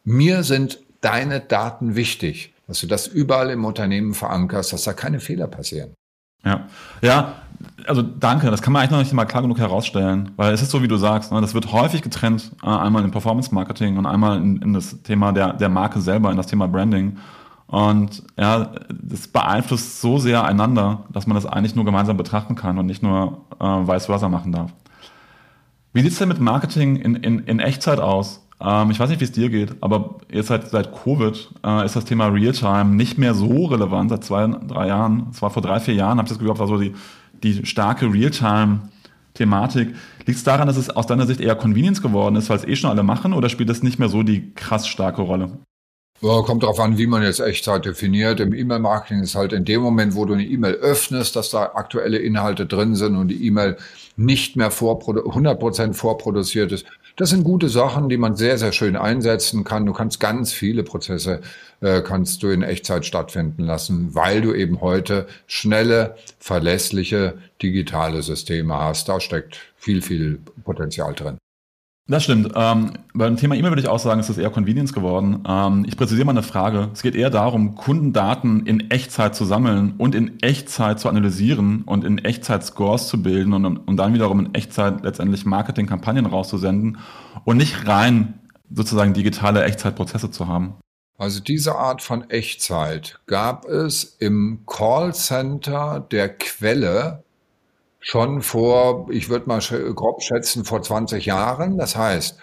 mir sind deine Daten wichtig, dass du das überall im Unternehmen verankerst, dass da keine Fehler passieren. Ja, ja, also danke, das kann man eigentlich noch nicht mal klar genug herausstellen, weil es ist so, wie du sagst, ne, das wird häufig getrennt, äh, einmal in Performance Marketing und einmal in, in das Thema der, der Marke selber, in das Thema Branding. Und ja, das beeinflusst so sehr einander, dass man das eigentlich nur gemeinsam betrachten kann und nicht nur äh, vice versa machen darf. Wie sieht es denn mit Marketing in, in, in Echtzeit aus? Ähm, ich weiß nicht, wie es dir geht, aber jetzt seit, seit Covid äh, ist das Thema Realtime nicht mehr so relevant, seit zwei, drei Jahren. Es war vor drei, vier Jahren, habe ich das Gefühl, war so die, die starke Realtime-Thematik. Liegt es daran, dass es aus deiner Sicht eher Convenience geworden ist, weil es eh schon alle machen, oder spielt das nicht mehr so die krass starke Rolle? Ja, kommt darauf an, wie man jetzt Echtzeit definiert. Im E-Mail-Marketing ist halt in dem Moment, wo du eine E-Mail öffnest, dass da aktuelle Inhalte drin sind und die E-Mail nicht mehr 100% vorproduziert ist. Das sind gute Sachen, die man sehr, sehr schön einsetzen kann. Du kannst ganz viele Prozesse äh, kannst du in Echtzeit stattfinden lassen, weil du eben heute schnelle, verlässliche digitale Systeme hast. Da steckt viel, viel Potenzial drin. Das stimmt. Ähm, beim Thema E-Mail würde ich auch sagen, ist das eher Convenience geworden. Ähm, ich präzisiere mal eine Frage. Es geht eher darum, Kundendaten in Echtzeit zu sammeln und in Echtzeit zu analysieren und in Echtzeit Scores zu bilden und, und dann wiederum in Echtzeit letztendlich Marketingkampagnen rauszusenden und nicht rein sozusagen digitale Echtzeitprozesse zu haben. Also diese Art von Echtzeit gab es im Callcenter der Quelle schon vor, ich würde mal grob schätzen, vor 20 Jahren. Das heißt,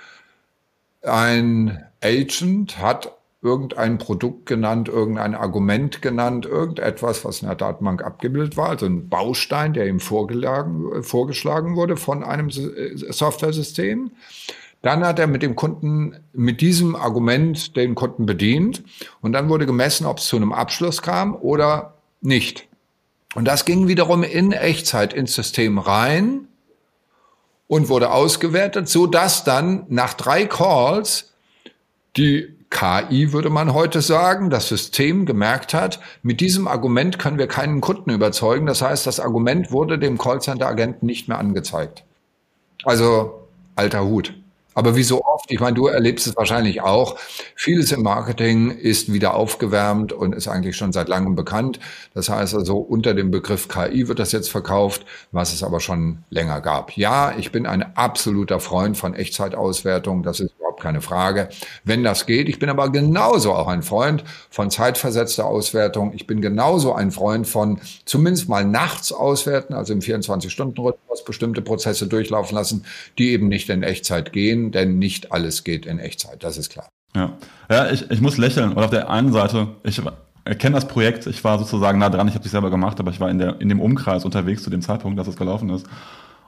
ein Agent hat irgendein Produkt genannt, irgendein Argument genannt, irgendetwas, was in der Datenbank abgebildet war, also ein Baustein, der ihm vorgeschlagen wurde von einem äh, Software-System. Dann hat er mit dem Kunden, mit diesem Argument den Kunden bedient und dann wurde gemessen, ob es zu einem Abschluss kam oder nicht. Und das ging wiederum in Echtzeit ins System rein und wurde ausgewertet, so dass dann nach drei Calls die KI, würde man heute sagen, das System gemerkt hat, mit diesem Argument können wir keinen Kunden überzeugen. Das heißt, das Argument wurde dem Callcenter-Agenten nicht mehr angezeigt. Also alter Hut. Aber wie so oft, ich meine, du erlebst es wahrscheinlich auch, vieles im Marketing ist wieder aufgewärmt und ist eigentlich schon seit langem bekannt. Das heißt also, unter dem Begriff KI wird das jetzt verkauft, was es aber schon länger gab. Ja, ich bin ein absoluter Freund von Echtzeitauswertung, das ist überhaupt keine Frage. Wenn das geht, ich bin aber genauso auch ein Freund von zeitversetzter Auswertung. Ich bin genauso ein Freund von zumindest mal nachts auswerten, also im 24-Stunden-Rhythmus bestimmte Prozesse durchlaufen lassen, die eben nicht in Echtzeit gehen gehen, denn nicht alles geht in Echtzeit, das ist klar. Ja, ja ich, ich muss lächeln. Und auf der einen Seite, ich erkenne das Projekt, ich war sozusagen nah dran, ich habe es selber gemacht, aber ich war in, der, in dem Umkreis unterwegs zu dem Zeitpunkt, dass es gelaufen ist.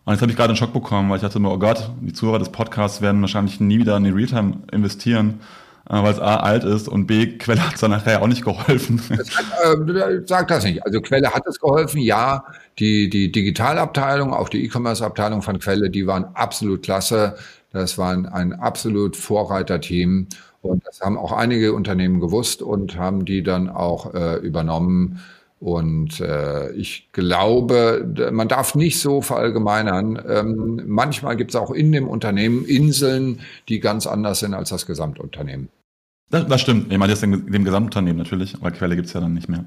Und jetzt habe ich gerade einen Schock bekommen, weil ich dachte mir, oh Gott, die Zuhörer des Podcasts werden wahrscheinlich nie wieder in die Realtime investieren, äh, weil es A alt ist und B, Quelle hat es dann nachher auch nicht geholfen. Das hat, äh, sag das nicht. Also Quelle hat es geholfen, ja. Die, die Digitalabteilung, auch die E-Commerce-Abteilung von Quelle, die waren absolut klasse. Das war ein, ein absolut Vorreiterteam und das haben auch einige Unternehmen gewusst und haben die dann auch äh, übernommen. Und äh, ich glaube, man darf nicht so verallgemeinern. Ähm, manchmal gibt es auch in dem Unternehmen Inseln, die ganz anders sind als das Gesamtunternehmen. Das, das stimmt. Ich meine jetzt dem, dem Gesamtunternehmen natürlich, aber Quelle gibt es ja dann nicht mehr.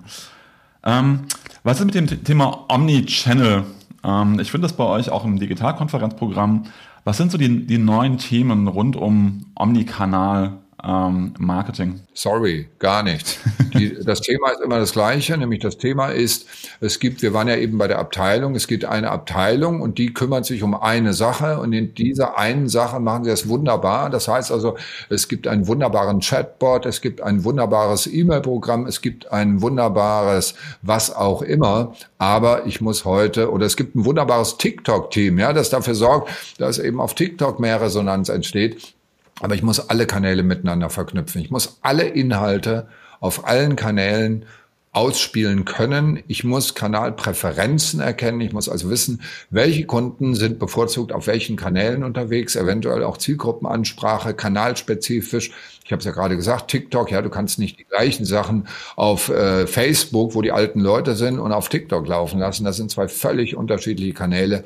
Ähm, was ist mit dem Thema Omnichannel? Ähm, ich finde das bei euch auch im Digitalkonferenzprogramm was sind so die, die neuen Themen rund um Omnikanal? Ähm, Marketing? Sorry, gar nicht. Die, das Thema ist immer das gleiche, nämlich das Thema ist, es gibt, wir waren ja eben bei der Abteilung, es gibt eine Abteilung und die kümmert sich um eine Sache und in dieser einen Sache machen sie es wunderbar. Das heißt also, es gibt einen wunderbaren Chatbot, es gibt ein wunderbares E-Mail-Programm, es gibt ein wunderbares was auch immer, aber ich muss heute, oder es gibt ein wunderbares TikTok-Team, ja, das dafür sorgt, dass eben auf TikTok mehr Resonanz entsteht. Aber ich muss alle Kanäle miteinander verknüpfen. Ich muss alle Inhalte auf allen Kanälen ausspielen können. Ich muss Kanalpräferenzen erkennen. Ich muss also wissen, welche Kunden sind bevorzugt auf welchen Kanälen unterwegs, eventuell auch Zielgruppenansprache, kanalspezifisch. Ich habe es ja gerade gesagt, TikTok, ja, du kannst nicht die gleichen Sachen auf äh, Facebook, wo die alten Leute sind, und auf TikTok laufen lassen. Das sind zwei völlig unterschiedliche Kanäle.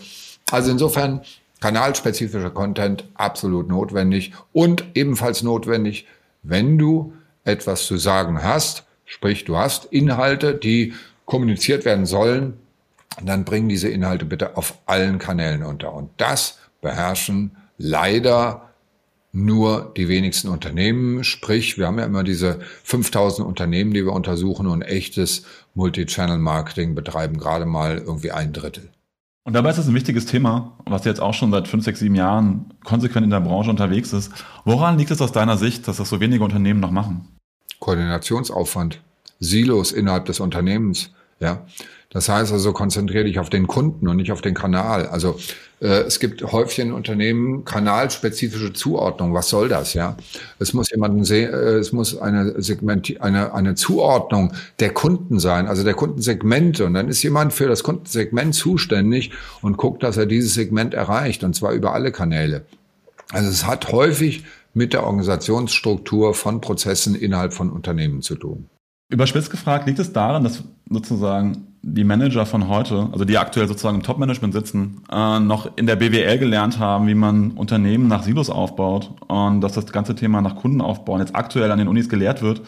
Also insofern kanalspezifischer Content absolut notwendig und ebenfalls notwendig, wenn du etwas zu sagen hast, sprich du hast Inhalte, die kommuniziert werden sollen, dann bring diese Inhalte bitte auf allen Kanälen unter. Und das beherrschen leider nur die wenigsten Unternehmen. Sprich, wir haben ja immer diese 5000 Unternehmen, die wir untersuchen und echtes Multi-Channel-Marketing betreiben gerade mal irgendwie ein Drittel. Und dabei ist es ein wichtiges Thema, was jetzt auch schon seit fünf, sechs, sieben Jahren konsequent in der Branche unterwegs ist. Woran liegt es aus deiner Sicht, dass das so wenige Unternehmen noch machen? Koordinationsaufwand, Silos innerhalb des Unternehmens, ja. Das heißt also, konzentriere dich auf den Kunden und nicht auf den Kanal. Also äh, es gibt häufig in Unternehmen kanalspezifische Zuordnung. Was soll das? Ja, es muss jemanden sehen, äh, es muss eine Segment, eine eine Zuordnung der Kunden sein, also der Kundensegmente. Und dann ist jemand für das Kundensegment zuständig und guckt, dass er dieses Segment erreicht und zwar über alle Kanäle. Also es hat häufig mit der Organisationsstruktur von Prozessen innerhalb von Unternehmen zu tun. Überspitzt gefragt, liegt es daran, dass sozusagen die Manager von heute, also die aktuell sozusagen im Top-Management sitzen, äh, noch in der BWL gelernt haben, wie man Unternehmen nach Silos aufbaut und dass das ganze Thema nach Kunden aufbauen jetzt aktuell an den Unis gelehrt wird.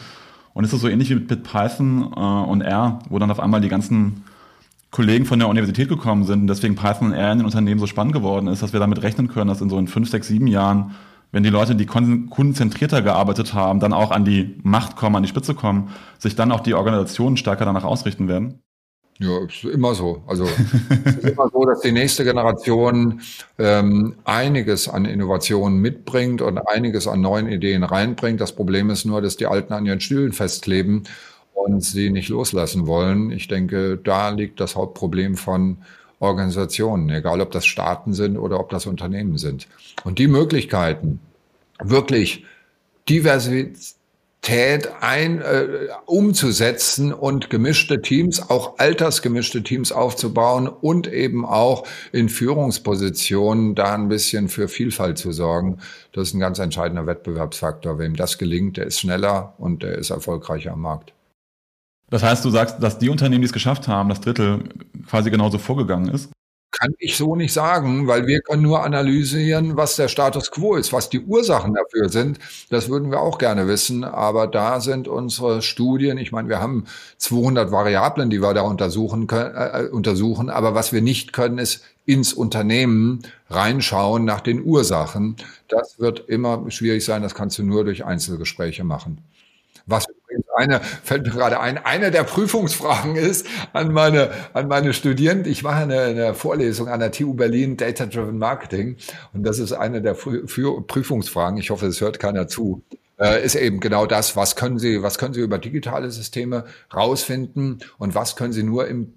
Und ist es so ähnlich wie mit Python äh, und R, wo dann auf einmal die ganzen Kollegen von der Universität gekommen sind und deswegen Python und R in den Unternehmen so spannend geworden ist, dass wir damit rechnen können, dass in so in fünf, sechs, sieben Jahren wenn die Leute, die kundenzentrierter gearbeitet haben, dann auch an die Macht kommen, an die Spitze kommen, sich dann auch die Organisationen stärker danach ausrichten werden? Ja, ist immer so. Also es ist immer so, dass die nächste Generation ähm, einiges an Innovationen mitbringt und einiges an neuen Ideen reinbringt. Das Problem ist nur, dass die Alten an ihren Stühlen festkleben und sie nicht loslassen wollen. Ich denke, da liegt das Hauptproblem von Organisationen, egal ob das Staaten sind oder ob das Unternehmen sind. Und die Möglichkeiten, wirklich Diversität ein, äh, umzusetzen und gemischte Teams, auch altersgemischte Teams aufzubauen und eben auch in Führungspositionen da ein bisschen für Vielfalt zu sorgen. Das ist ein ganz entscheidender Wettbewerbsfaktor. Wem das gelingt, der ist schneller und der ist erfolgreicher am Markt. Das heißt, du sagst, dass die Unternehmen, die es geschafft haben, das Drittel quasi genauso vorgegangen ist? Kann ich so nicht sagen, weil wir können nur analysieren, was der Status quo ist, was die Ursachen dafür sind. Das würden wir auch gerne wissen, aber da sind unsere Studien, ich meine, wir haben 200 Variablen, die wir da untersuchen können, äh, untersuchen, aber was wir nicht können, ist ins Unternehmen reinschauen nach den Ursachen. Das wird immer schwierig sein, das kannst du nur durch Einzelgespräche machen. Was eine, fällt mir gerade ein, eine der Prüfungsfragen ist an meine, an meine Studierenden. Ich mache eine, eine Vorlesung an der TU Berlin Data Driven Marketing und das ist eine der Prüfungsfragen. Ich hoffe, es hört keiner zu. Äh, ist eben genau das, was können Sie, was können Sie über digitale Systeme rausfinden und was können Sie nur im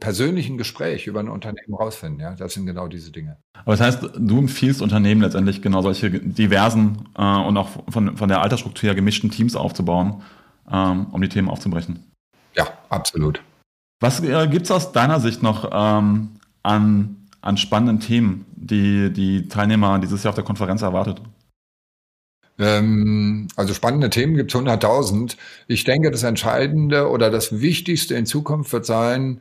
persönlichen Gespräch über ein Unternehmen rausfinden. Ja, das sind genau diese Dinge. Aber das heißt, du empfiehlst Unternehmen letztendlich genau solche diversen äh, und auch von, von der Altersstruktur her gemischten Teams aufzubauen, ähm, um die Themen aufzubrechen. Ja, absolut. Was äh, gibt es aus deiner Sicht noch ähm, an, an spannenden Themen, die die Teilnehmer dieses Jahr auf der Konferenz erwartet? Ähm, also spannende Themen gibt es 100.000. Ich denke, das Entscheidende oder das Wichtigste in Zukunft wird sein,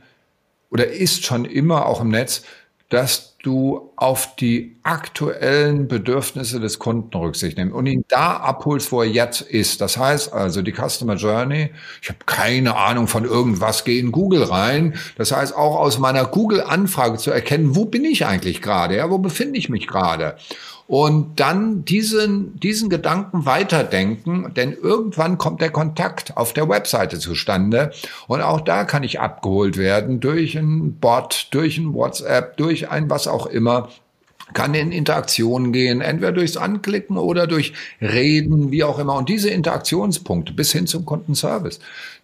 oder ist schon immer auch im Netz, dass du auf die aktuellen Bedürfnisse des Kunden Rücksicht nimmst und ihn da abholst, wo er jetzt ist. Das heißt also die Customer Journey. Ich habe keine Ahnung von irgendwas, gehe in Google rein. Das heißt auch aus meiner Google-Anfrage zu erkennen, wo bin ich eigentlich gerade? Ja, wo befinde ich mich gerade? Und dann diesen, diesen Gedanken weiterdenken, denn irgendwann kommt der Kontakt auf der Webseite zustande und auch da kann ich abgeholt werden durch ein Bot, durch ein WhatsApp, durch ein was auch immer kann in Interaktion gehen, entweder durchs Anklicken oder durch Reden, wie auch immer. Und diese Interaktionspunkte bis hin zum Kundenservice,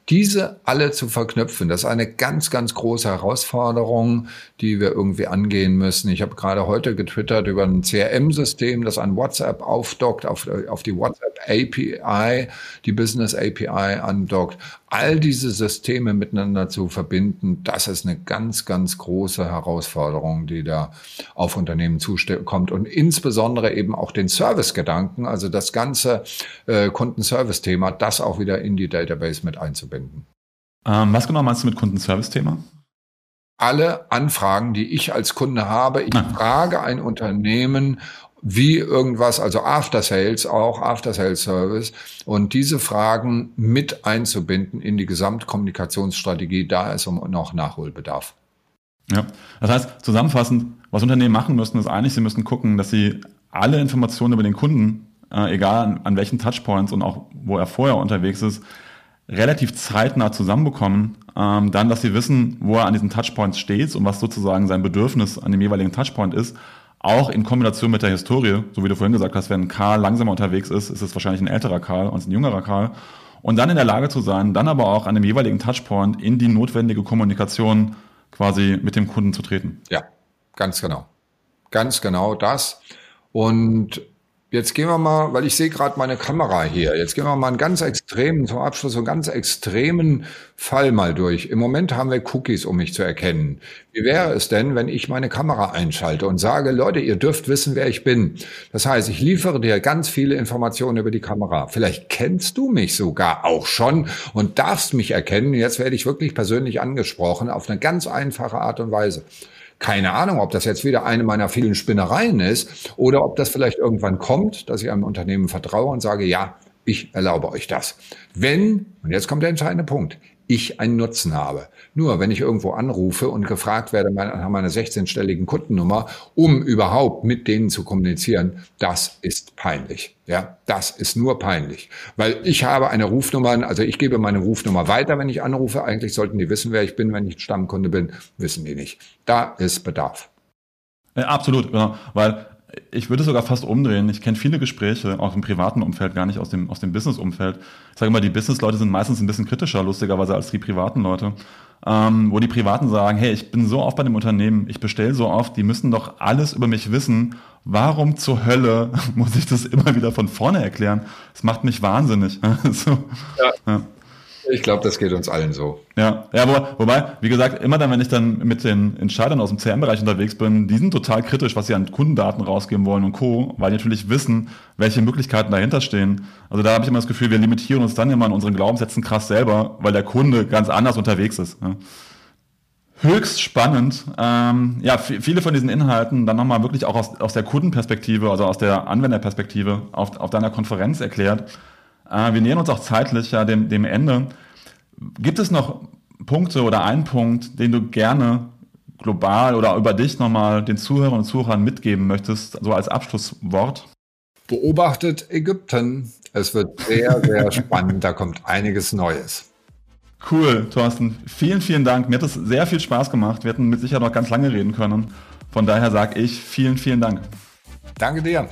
diese alle zu verknüpfen, das ist eine ganz, ganz große Herausforderung, die wir irgendwie angehen müssen. Ich habe gerade heute getwittert über ein CRM-System, das an WhatsApp aufdockt, auf, auf die WhatsApp API, die Business API andockt. All diese Systeme miteinander zu verbinden, das ist eine ganz, ganz große Herausforderung, die da auf Unternehmen zukommt und insbesondere eben auch den Service-Gedanken, also das ganze äh, Kundenservice-Thema, das auch wieder in die Database mit einzubinden. Ähm, was genau meinst du mit Kundenservice-Thema? Alle Anfragen, die ich als Kunde habe, ich ah. frage ein Unternehmen, wie irgendwas, also After Sales auch, After Sales Service. Und diese Fragen mit einzubinden in die Gesamtkommunikationsstrategie, da ist noch Nachholbedarf. Ja, das heißt, zusammenfassend, was Unternehmen machen müssen, ist eigentlich, sie müssen gucken, dass sie alle Informationen über den Kunden, äh, egal an, an welchen Touchpoints und auch wo er vorher unterwegs ist, relativ zeitnah zusammenbekommen, ähm, dann, dass sie wissen, wo er an diesen Touchpoints steht und was sozusagen sein Bedürfnis an dem jeweiligen Touchpoint ist, auch in Kombination mit der Historie, so wie du vorhin gesagt hast, wenn Karl langsamer unterwegs ist, ist es wahrscheinlich ein älterer Karl und ein jüngerer Karl. Und dann in der Lage zu sein, dann aber auch an dem jeweiligen Touchpoint in die notwendige Kommunikation quasi mit dem Kunden zu treten. Ja, ganz genau. Ganz genau das. Und Jetzt gehen wir mal, weil ich sehe gerade meine Kamera hier, jetzt gehen wir mal einen ganz extremen, zum Abschluss einen ganz extremen Fall mal durch. Im Moment haben wir Cookies, um mich zu erkennen. Wie wäre es denn, wenn ich meine Kamera einschalte und sage, Leute, ihr dürft wissen, wer ich bin? Das heißt, ich liefere dir ganz viele Informationen über die Kamera. Vielleicht kennst du mich sogar auch schon und darfst mich erkennen. Jetzt werde ich wirklich persönlich angesprochen auf eine ganz einfache Art und Weise. Keine Ahnung, ob das jetzt wieder eine meiner vielen Spinnereien ist oder ob das vielleicht irgendwann kommt, dass ich einem Unternehmen vertraue und sage, ja, ich erlaube euch das. Wenn, und jetzt kommt der entscheidende Punkt, ich einen Nutzen habe. Nur wenn ich irgendwo anrufe und gefragt werde nach meiner 16-stelligen Kundennummer, um überhaupt mit denen zu kommunizieren, das ist peinlich. Ja, das ist nur peinlich. Weil ich habe eine Rufnummer, also ich gebe meine Rufnummer weiter, wenn ich anrufe. Eigentlich sollten die wissen, wer ich bin, wenn ich Stammkunde bin. Wissen die nicht. Da ist Bedarf. Ja, absolut, genau. Weil ich würde sogar fast umdrehen. Ich kenne viele Gespräche, auch im privaten Umfeld, gar nicht aus dem, aus dem Business-Umfeld. Ich sage immer, die Business-Leute sind meistens ein bisschen kritischer, lustigerweise, als die privaten Leute. Ähm, wo die Privaten sagen, hey, ich bin so oft bei dem Unternehmen, ich bestelle so oft, die müssen doch alles über mich wissen. Warum zur Hölle muss ich das immer wieder von vorne erklären? Das macht mich wahnsinnig. so, ja. ja. Ich glaube, das geht uns allen so. Ja, ja wo, wobei, wie gesagt, immer dann, wenn ich dann mit den Entscheidern aus dem CM-Bereich unterwegs bin, die sind total kritisch, was sie an Kundendaten rausgeben wollen und Co., weil die natürlich wissen, welche Möglichkeiten dahinter stehen. Also da habe ich immer das Gefühl, wir limitieren uns dann immer in unseren Glaubenssätzen krass selber, weil der Kunde ganz anders unterwegs ist. Ja. Höchst spannend. Ähm, ja, viele von diesen Inhalten dann nochmal wirklich auch aus, aus der Kundenperspektive, also aus der Anwenderperspektive auf, auf deiner Konferenz erklärt. Äh, wir nähern uns auch zeitlich ja dem, dem Ende. Gibt es noch Punkte oder einen Punkt, den du gerne global oder über dich nochmal den Zuhörern und Zuhörern mitgeben möchtest, so als Abschlusswort? Beobachtet Ägypten. Es wird sehr, sehr spannend. Da kommt einiges Neues. Cool, Thorsten. Vielen, vielen Dank. Mir hat es sehr viel Spaß gemacht. Wir hätten mit Sicherheit noch ganz lange reden können. Von daher sage ich vielen, vielen Dank. Danke dir.